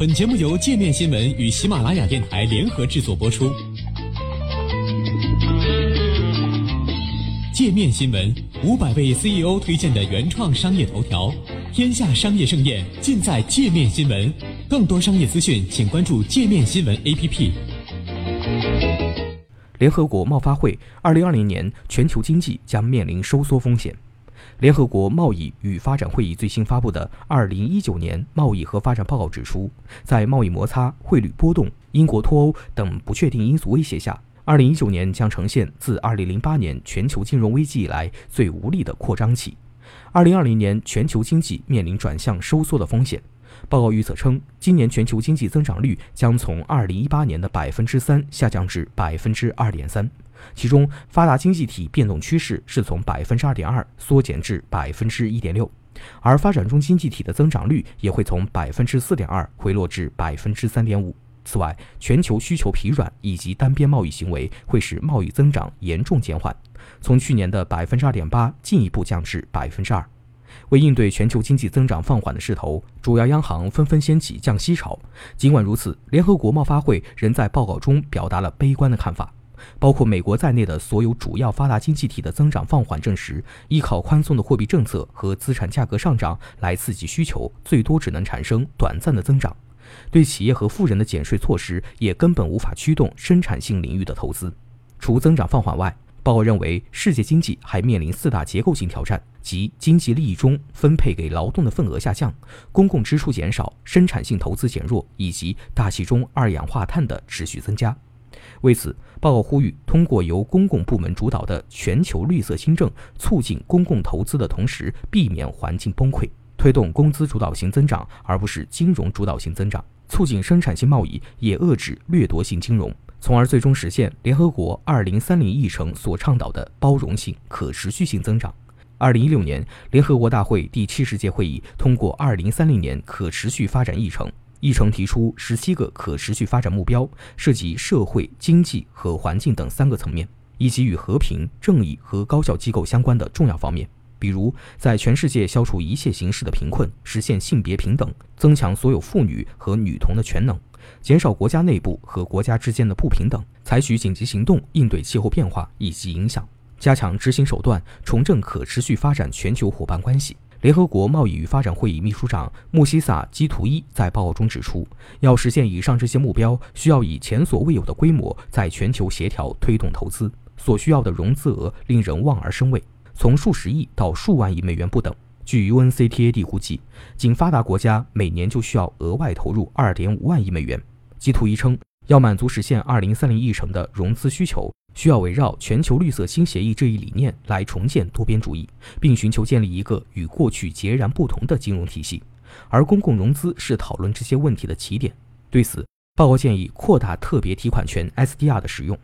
本节目由界面新闻与喜马拉雅电台联合制作播出。界面新闻五百位 CEO 推荐的原创商业头条，天下商业盛宴尽在界面新闻。更多商业资讯，请关注界面新闻 APP。联合国贸发会，二零二零年全球经济将面临收缩风险。联合国贸易与发展会议最新发布的《二零一九年贸易和发展报告》指出，在贸易摩擦、汇率波动、英国脱欧等不确定因素威胁下，二零一九年将呈现自二零零八年全球金融危机以来最无力的扩张期。二零二零年全球经济面临转向收缩的风险。报告预测称，今年全球经济增长率将从二零一八年的百分之三下降至百分之二点三。其中，发达经济体变动趋势是从百分之二点二缩减至百分之一点六，而发展中经济体的增长率也会从百分之四点二回落至百分之三点五。此外，全球需求疲软以及单边贸易行为会使贸易增长严重减缓，从去年的百分之二点八进一步降至百分之二。为应对全球经济增长放缓的势头，主要央行纷纷掀起降息潮。尽管如此，联合国贸发会仍在报告中表达了悲观的看法。包括美国在内的所有主要发达经济体的增长放缓，证实依靠宽松的货币政策和资产价格上涨来刺激需求，最多只能产生短暂的增长。对企业和富人的减税措施也根本无法驱动生产性领域的投资。除增长放缓外，报告认为世界经济还面临四大结构性挑战，即经济利益中分配给劳动的份额下降、公共支出减少、生产性投资减弱以及大气中二氧化碳的持续增加。为此，报告呼吁通过由公共部门主导的全球绿色新政，促进公共投资的同时，避免环境崩溃，推动工资主导型增长，而不是金融主导型增长，促进生产性贸易，也遏制掠夺性金融，从而最终实现联合国二零三零议程所倡导的包容性、可持续性增长。二零一六年，联合国大会第七十届会议通过二零三零年可持续发展议程。议程提出十七个可持续发展目标，涉及社会、经济和环境等三个层面，以及与和平、正义和高效机构相关的重要方面，比如在全世界消除一切形式的贫困，实现性别平等，增强所有妇女和女童的全能，减少国家内部和国家之间的不平等，采取紧急行动应对气候变化以及影响，加强执行手段，重振可持续发展全球伙伴关系。联合国贸易与发展会议秘书长穆西萨基图伊在报告中指出，要实现以上这些目标，需要以前所未有的规模在全球协调推动投资，所需要的融资额令人望而生畏，从数十亿到数万亿美元不等。据 UNCTAD 估计，仅发达国家每年就需要额外投入2.5万亿美元。基图伊称，要满足实现2030议程的融资需求。需要围绕全球绿色新协议这一理念来重建多边主义，并寻求建立一个与过去截然不同的金融体系，而公共融资是讨论这些问题的起点。对此，报告建议扩大特别提款权 SDR 的使用，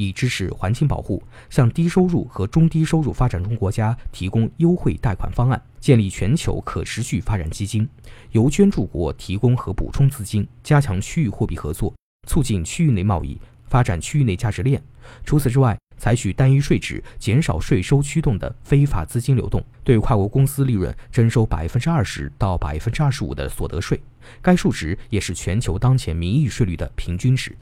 以支持环境保护，向低收入和中低收入发展中国家提供优惠贷款方案，建立全球可持续发展基金，由捐助国提供和补充资金，加强区域货币合作，促进区域内贸易。发展区域内价值链。除此之外，采取单一税制、减少税收驱动的非法资金流动，对跨国公司利润征收百分之二十到百分之二十五的所得税。该数值也是全球当前名义税率的平均值。